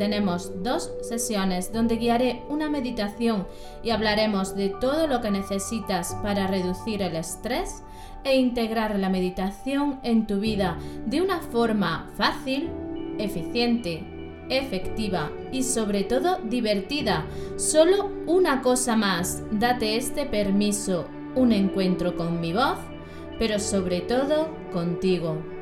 tenemos dos sesiones donde guiaré una meditación y hablaremos de todo lo que necesitas para reducir el estrés e integrar la meditación en tu vida de una forma fácil, eficiente, efectiva y sobre todo divertida. Solo una cosa más, date este permiso, un encuentro con mi voz, pero sobre todo contigo.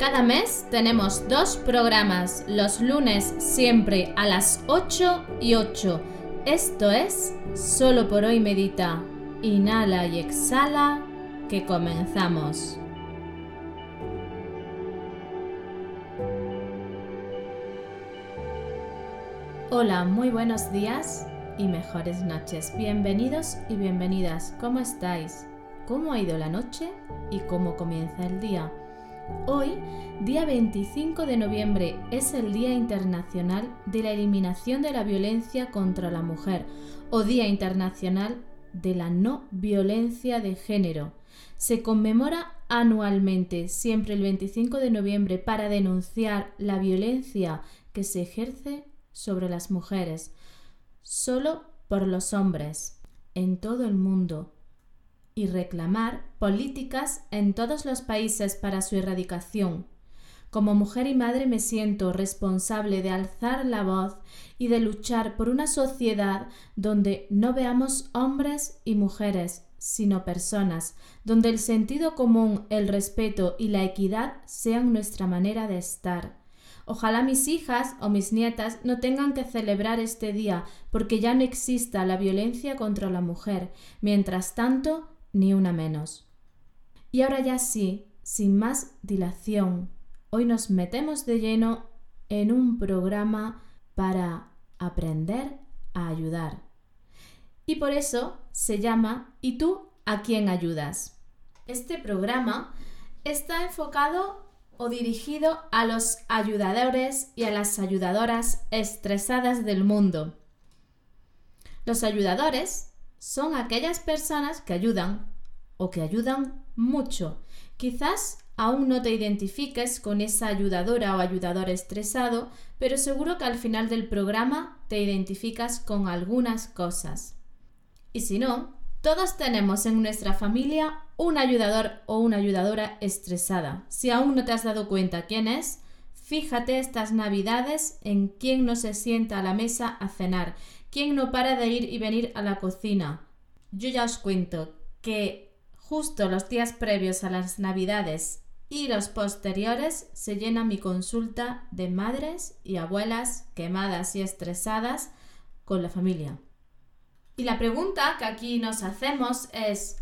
Cada mes tenemos dos programas, los lunes siempre a las 8 y 8. Esto es Solo por hoy medita. Inhala y exhala, que comenzamos. Hola, muy buenos días y mejores noches. Bienvenidos y bienvenidas. ¿Cómo estáis? ¿Cómo ha ido la noche y cómo comienza el día? Hoy, día 25 de noviembre, es el Día Internacional de la Eliminación de la Violencia contra la Mujer o Día Internacional de la No Violencia de Género. Se conmemora anualmente, siempre el 25 de noviembre, para denunciar la violencia que se ejerce sobre las mujeres, solo por los hombres, en todo el mundo, y reclamar políticas en todos los países para su erradicación. Como mujer y madre me siento responsable de alzar la voz y de luchar por una sociedad donde no veamos hombres y mujeres, sino personas, donde el sentido común, el respeto y la equidad sean nuestra manera de estar. Ojalá mis hijas o mis nietas no tengan que celebrar este día porque ya no exista la violencia contra la mujer. Mientras tanto, ni una menos. Y ahora ya sí, sin más dilación, hoy nos metemos de lleno en un programa para aprender a ayudar. Y por eso se llama ¿Y tú a quién ayudas? Este programa está enfocado o dirigido a los ayudadores y a las ayudadoras estresadas del mundo. Los ayudadores son aquellas personas que ayudan o que ayudan mucho. Quizás aún no te identifiques con esa ayudadora o ayudador estresado, pero seguro que al final del programa te identificas con algunas cosas. Y si no, todos tenemos en nuestra familia un ayudador o una ayudadora estresada. Si aún no te has dado cuenta quién es, fíjate estas navidades en quién no se sienta a la mesa a cenar ¿Quién no para de ir y venir a la cocina? Yo ya os cuento que justo los días previos a las navidades y los posteriores se llena mi consulta de madres y abuelas quemadas y estresadas con la familia. Y la pregunta que aquí nos hacemos es,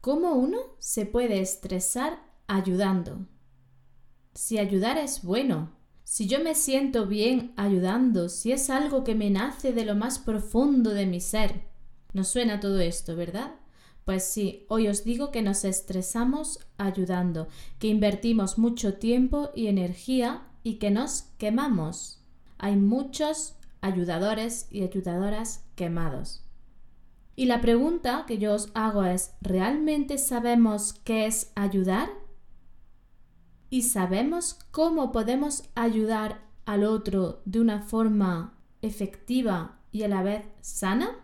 ¿cómo uno se puede estresar ayudando? Si ayudar es bueno, si yo me siento bien ayudando, si es algo que me nace de lo más profundo de mi ser. ¿Nos suena todo esto, verdad? Pues sí, hoy os digo que nos estresamos ayudando, que invertimos mucho tiempo y energía y que nos quemamos. Hay muchos ayudadores y ayudadoras quemados. Y la pregunta que yo os hago es, ¿realmente sabemos qué es ayudar? Y sabemos cómo podemos ayudar al otro de una forma efectiva y a la vez sana?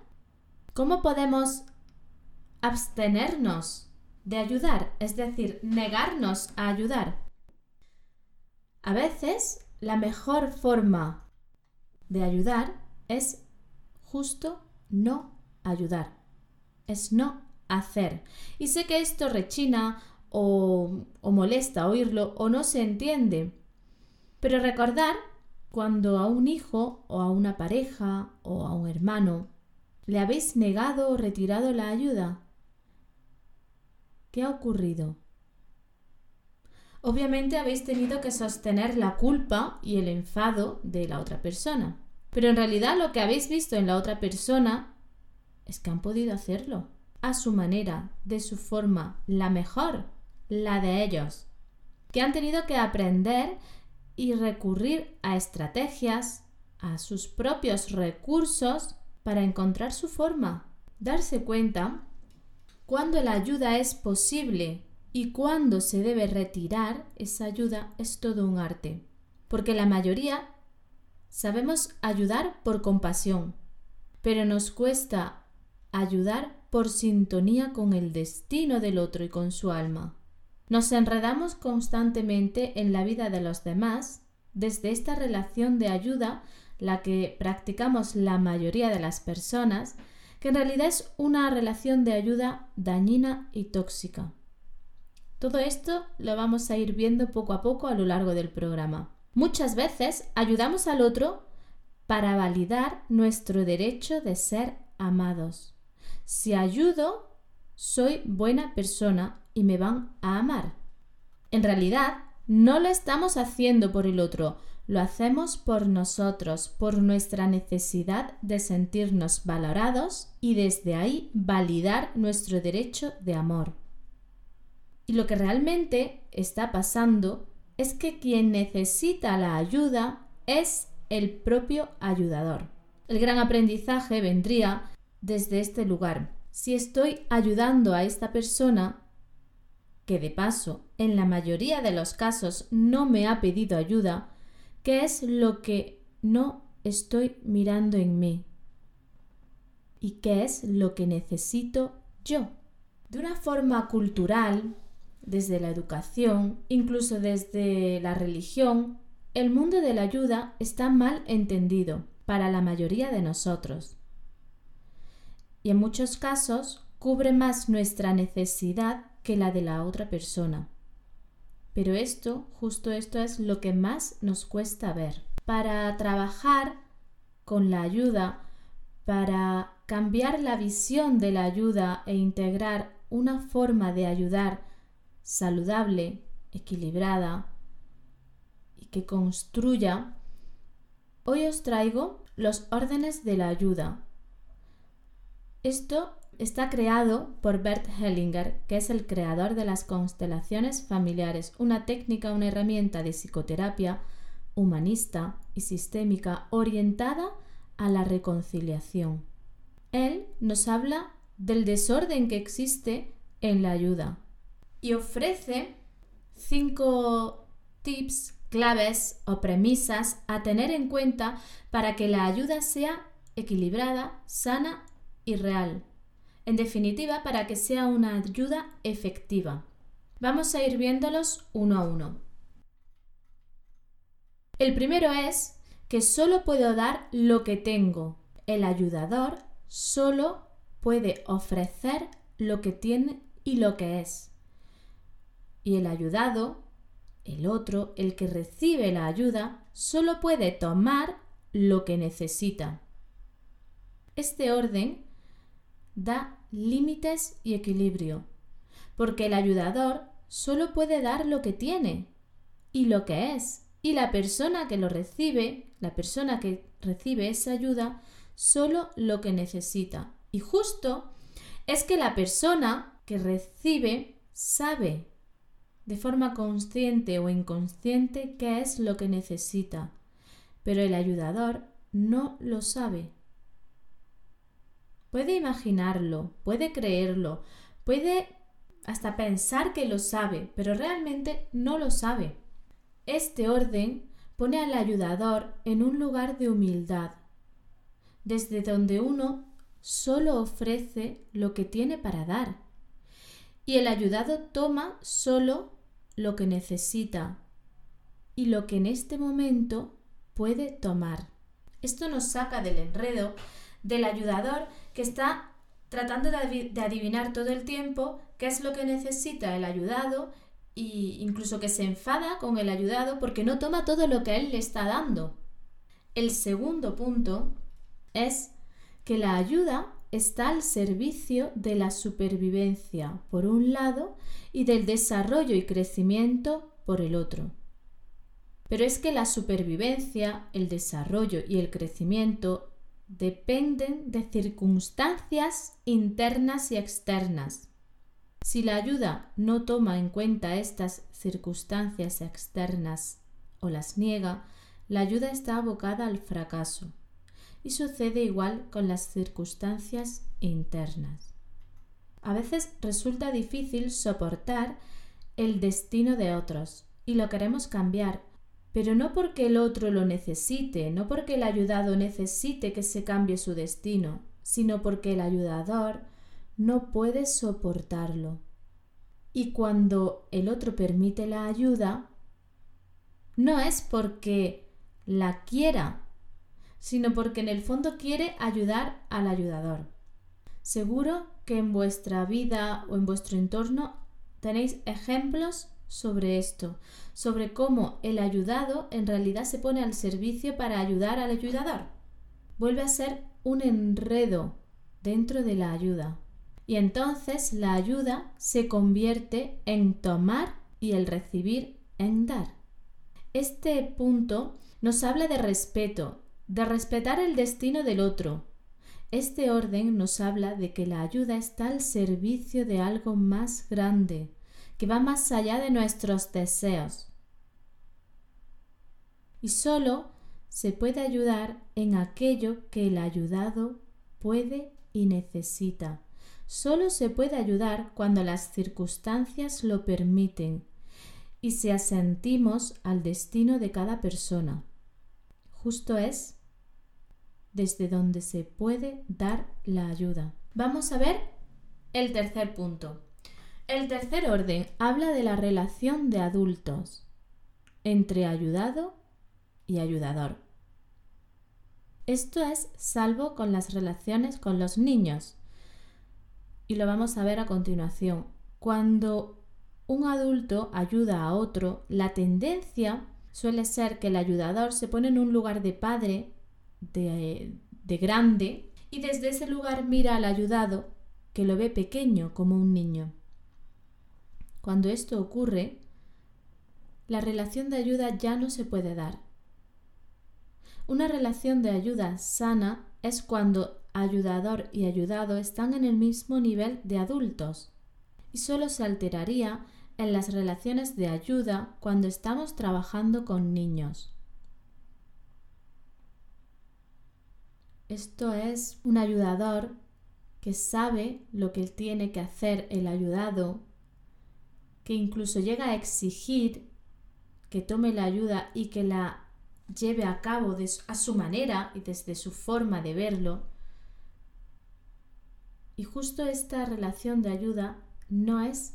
¿Cómo podemos abstenernos de ayudar, es decir, negarnos a ayudar? A veces la mejor forma de ayudar es justo no ayudar, es no hacer. Y sé que esto rechina o, molesta oírlo o no se entiende. Pero recordar cuando a un hijo o a una pareja o a un hermano le habéis negado o retirado la ayuda. ¿Qué ha ocurrido? Obviamente habéis tenido que sostener la culpa y el enfado de la otra persona. Pero en realidad lo que habéis visto en la otra persona es que han podido hacerlo a su manera, de su forma, la mejor, la de ellos, que han tenido que aprender y recurrir a estrategias, a sus propios recursos para encontrar su forma, darse cuenta cuando la ayuda es posible y cuándo se debe retirar esa ayuda es todo un arte, porque la mayoría sabemos ayudar por compasión, pero nos cuesta ayudar por sintonía con el destino del otro y con su alma. Nos enredamos constantemente en la vida de los demás desde esta relación de ayuda, la que practicamos la mayoría de las personas, que en realidad es una relación de ayuda dañina y tóxica. Todo esto lo vamos a ir viendo poco a poco a lo largo del programa. Muchas veces ayudamos al otro para validar nuestro derecho de ser amados. Si ayudo, soy buena persona y me van a amar. En realidad, no lo estamos haciendo por el otro, lo hacemos por nosotros, por nuestra necesidad de sentirnos valorados y desde ahí validar nuestro derecho de amor. Y lo que realmente está pasando es que quien necesita la ayuda es el propio ayudador. El gran aprendizaje vendría desde este lugar. Si estoy ayudando a esta persona, que de paso en la mayoría de los casos no me ha pedido ayuda, ¿qué es lo que no estoy mirando en mí? ¿Y qué es lo que necesito yo? De una forma cultural, desde la educación, incluso desde la religión, el mundo de la ayuda está mal entendido para la mayoría de nosotros y en muchos casos cubre más nuestra necesidad que la de la otra persona. Pero esto, justo esto es lo que más nos cuesta ver. Para trabajar con la ayuda, para cambiar la visión de la ayuda e integrar una forma de ayudar saludable, equilibrada y que construya, hoy os traigo los órdenes de la ayuda esto está creado por Bert Hellinger, que es el creador de las constelaciones familiares, una técnica, una herramienta de psicoterapia humanista y sistémica orientada a la reconciliación. Él nos habla del desorden que existe en la ayuda y ofrece cinco tips, claves o premisas a tener en cuenta para que la ayuda sea equilibrada, sana y real. En definitiva, para que sea una ayuda efectiva. Vamos a ir viéndolos uno a uno. El primero es que solo puedo dar lo que tengo. El ayudador solo puede ofrecer lo que tiene y lo que es. Y el ayudado, el otro, el que recibe la ayuda, solo puede tomar lo que necesita. Este orden da límites y equilibrio, porque el ayudador solo puede dar lo que tiene y lo que es, y la persona que lo recibe, la persona que recibe esa ayuda, solo lo que necesita. Y justo es que la persona que recibe sabe de forma consciente o inconsciente qué es lo que necesita, pero el ayudador no lo sabe. Puede imaginarlo, puede creerlo, puede hasta pensar que lo sabe, pero realmente no lo sabe. Este orden pone al ayudador en un lugar de humildad, desde donde uno solo ofrece lo que tiene para dar, y el ayudado toma solo lo que necesita y lo que en este momento puede tomar. Esto nos saca del enredo del ayudador que está tratando de adivinar todo el tiempo qué es lo que necesita el ayudado e incluso que se enfada con el ayudado porque no toma todo lo que él le está dando. El segundo punto es que la ayuda está al servicio de la supervivencia por un lado y del desarrollo y crecimiento por el otro. Pero es que la supervivencia, el desarrollo y el crecimiento dependen de circunstancias internas y externas. Si la ayuda no toma en cuenta estas circunstancias externas o las niega, la ayuda está abocada al fracaso. Y sucede igual con las circunstancias internas. A veces resulta difícil soportar el destino de otros y lo queremos cambiar, pero no porque el otro lo necesite, no porque el ayudado necesite que se cambie su destino, sino porque el ayudador no puede soportarlo. Y cuando el otro permite la ayuda, no es porque la quiera, sino porque en el fondo quiere ayudar al ayudador. Seguro que en vuestra vida o en vuestro entorno tenéis ejemplos sobre esto, sobre cómo el ayudado en realidad se pone al servicio para ayudar al ayudador. Vuelve a ser un enredo dentro de la ayuda. Y entonces la ayuda se convierte en tomar y el recibir en dar. Este punto nos habla de respeto, de respetar el destino del otro. Este orden nos habla de que la ayuda está al servicio de algo más grande, que va más allá de nuestros deseos. Y solo se puede ayudar en aquello que el ayudado puede y necesita. Solo se puede ayudar cuando las circunstancias lo permiten y se asentimos al destino de cada persona. Justo es desde donde se puede dar la ayuda. Vamos a ver el tercer punto. El tercer orden habla de la relación de adultos entre ayudado y ayudador. Esto es salvo con las relaciones con los niños. Y lo vamos a ver a continuación. Cuando un adulto ayuda a otro, la tendencia suele ser que el ayudador se pone en un lugar de padre, de, de grande, y desde ese lugar mira al ayudado, que lo ve pequeño como un niño. Cuando esto ocurre, la relación de ayuda ya no se puede dar. Una relación de ayuda sana es cuando ayudador y ayudado están en el mismo nivel de adultos y solo se alteraría en las relaciones de ayuda cuando estamos trabajando con niños. Esto es un ayudador que sabe lo que tiene que hacer el ayudado, que incluso llega a exigir que tome la ayuda y que la lleve a cabo a su manera y desde su forma de verlo. Y justo esta relación de ayuda no es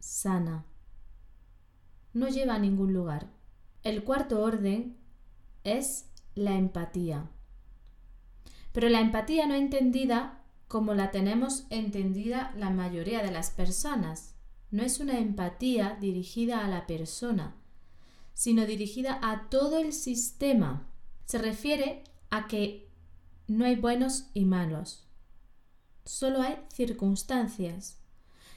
sana, no lleva a ningún lugar. El cuarto orden es la empatía. Pero la empatía no entendida como la tenemos entendida la mayoría de las personas. No es una empatía dirigida a la persona, sino dirigida a todo el sistema. Se refiere a que no hay buenos y malos, solo hay circunstancias.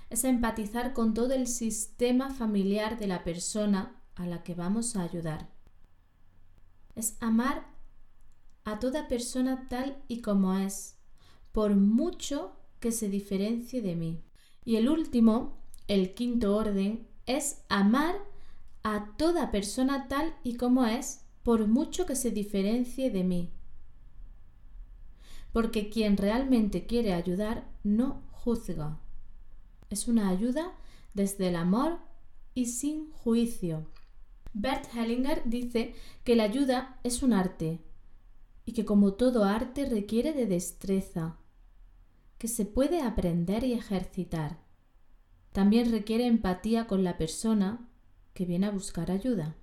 Es empatizar con todo el sistema familiar de la persona a la que vamos a ayudar. Es amar a toda persona tal y como es, por mucho que se diferencie de mí. Y el último, el quinto orden, es amar a toda persona tal y como es, por mucho que se diferencie de mí. Porque quien realmente quiere ayudar no juzga. Es una ayuda desde el amor y sin juicio. Bert Hellinger dice que la ayuda es un arte y que como todo arte requiere de destreza, que se puede aprender y ejercitar. También requiere empatía con la persona que viene a buscar ayuda.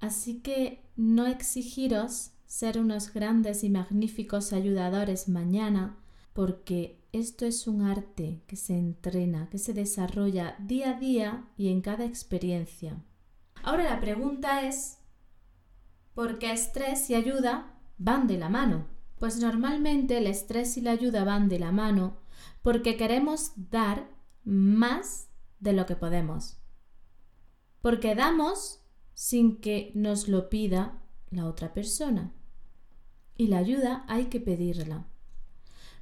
Así que no exigiros ser unos grandes y magníficos ayudadores mañana, porque esto es un arte que se entrena, que se desarrolla día a día y en cada experiencia. Ahora la pregunta es, ¿por qué estrés y ayuda van de la mano? Pues normalmente el estrés y la ayuda van de la mano porque queremos dar más de lo que podemos. Porque damos sin que nos lo pida la otra persona. y la ayuda hay que pedirla.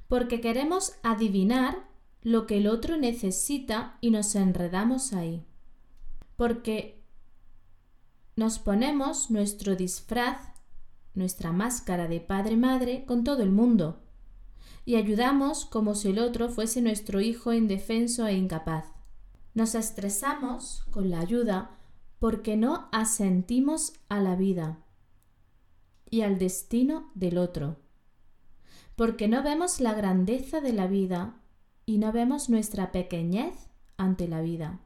Porque queremos adivinar lo que el otro necesita y nos enredamos ahí. Porque nos ponemos nuestro disfraz, nuestra máscara de padre-madre con todo el mundo y ayudamos como si el otro fuese nuestro hijo indefenso e incapaz. Nos estresamos con la ayuda porque no asentimos a la vida y al destino del otro, porque no vemos la grandeza de la vida y no vemos nuestra pequeñez ante la vida.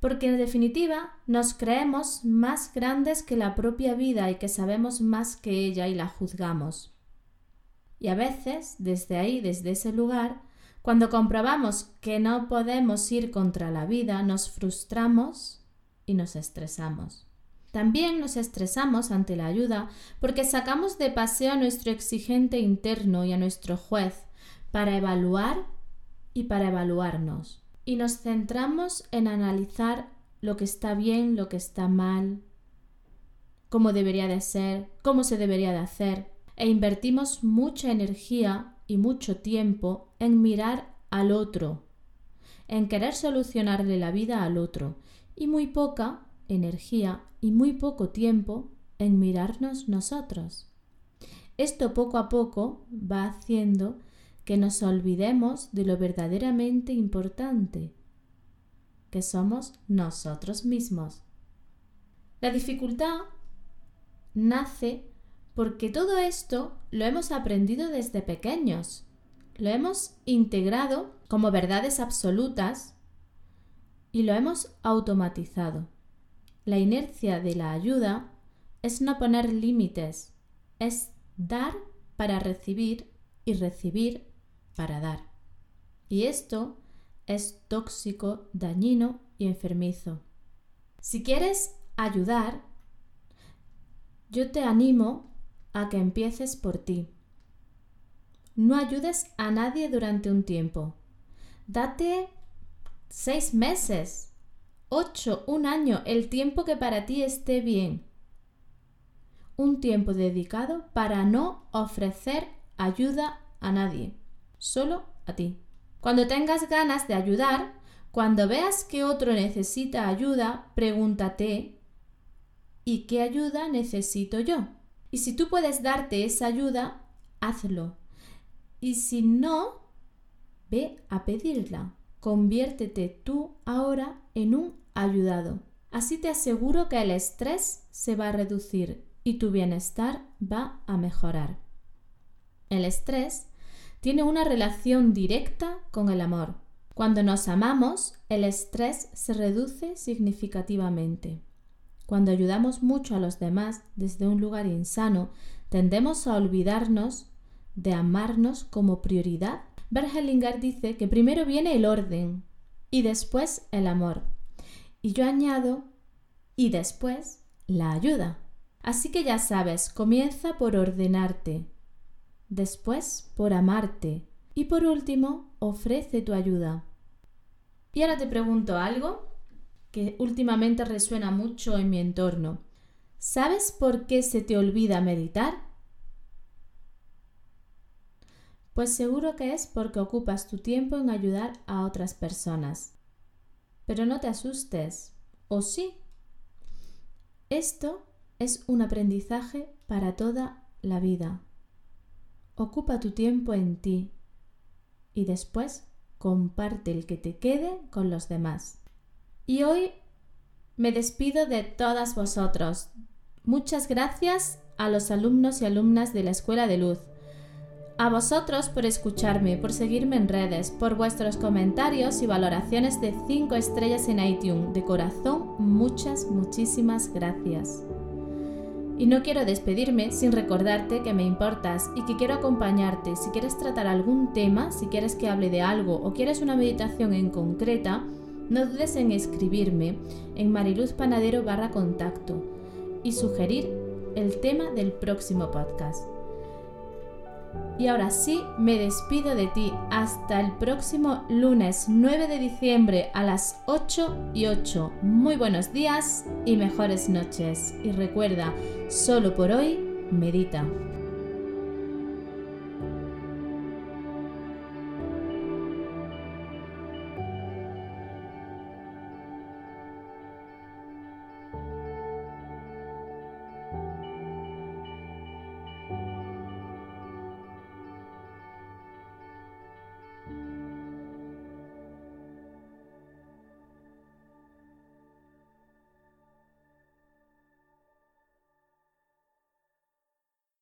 Porque en definitiva nos creemos más grandes que la propia vida y que sabemos más que ella y la juzgamos. Y a veces, desde ahí, desde ese lugar, cuando comprobamos que no podemos ir contra la vida, nos frustramos y nos estresamos. También nos estresamos ante la ayuda porque sacamos de paseo a nuestro exigente interno y a nuestro juez para evaluar y para evaluarnos. Y nos centramos en analizar lo que está bien, lo que está mal, cómo debería de ser, cómo se debería de hacer e invertimos mucha energía y mucho tiempo en mirar al otro, en querer solucionarle la vida al otro y muy poca energía y muy poco tiempo en mirarnos nosotros. Esto poco a poco va haciendo que nos olvidemos de lo verdaderamente importante, que somos nosotros mismos. La dificultad nace porque todo esto lo hemos aprendido desde pequeños, lo hemos integrado como verdades absolutas y lo hemos automatizado. La inercia de la ayuda es no poner límites, es dar para recibir y recibir para dar. Y esto es tóxico, dañino y enfermizo. Si quieres ayudar, yo te animo a que empieces por ti. No ayudes a nadie durante un tiempo. Date seis meses, ocho, un año, el tiempo que para ti esté bien. Un tiempo dedicado para no ofrecer ayuda a nadie, solo a ti. Cuando tengas ganas de ayudar, cuando veas que otro necesita ayuda, pregúntate, ¿y qué ayuda necesito yo? Y si tú puedes darte esa ayuda, hazlo. Y si no, ve a pedirla. Conviértete tú ahora en un ayudado. Así te aseguro que el estrés se va a reducir y tu bienestar va a mejorar. El estrés tiene una relación directa con el amor. Cuando nos amamos, el estrés se reduce significativamente. Cuando ayudamos mucho a los demás desde un lugar insano, tendemos a olvidarnos de amarnos como prioridad. Bergelinger dice que primero viene el orden y después el amor. Y yo añado y después la ayuda. Así que ya sabes, comienza por ordenarte, después por amarte y por último ofrece tu ayuda. Y ahora te pregunto algo que últimamente resuena mucho en mi entorno. ¿Sabes por qué se te olvida meditar? Pues seguro que es porque ocupas tu tiempo en ayudar a otras personas. Pero no te asustes, ¿o sí? Esto es un aprendizaje para toda la vida. Ocupa tu tiempo en ti y después comparte el que te quede con los demás. Y hoy me despido de todas vosotros. Muchas gracias a los alumnos y alumnas de la Escuela de Luz. A vosotros por escucharme, por seguirme en redes, por vuestros comentarios y valoraciones de 5 estrellas en iTunes. De corazón, muchas, muchísimas gracias. Y no quiero despedirme sin recordarte que me importas y que quiero acompañarte. Si quieres tratar algún tema, si quieres que hable de algo o quieres una meditación en concreta, no dudes en escribirme en Mariluz Panadero barra contacto y sugerir el tema del próximo podcast. Y ahora sí, me despido de ti hasta el próximo lunes 9 de diciembre a las 8 y 8. Muy buenos días y mejores noches. Y recuerda, solo por hoy medita.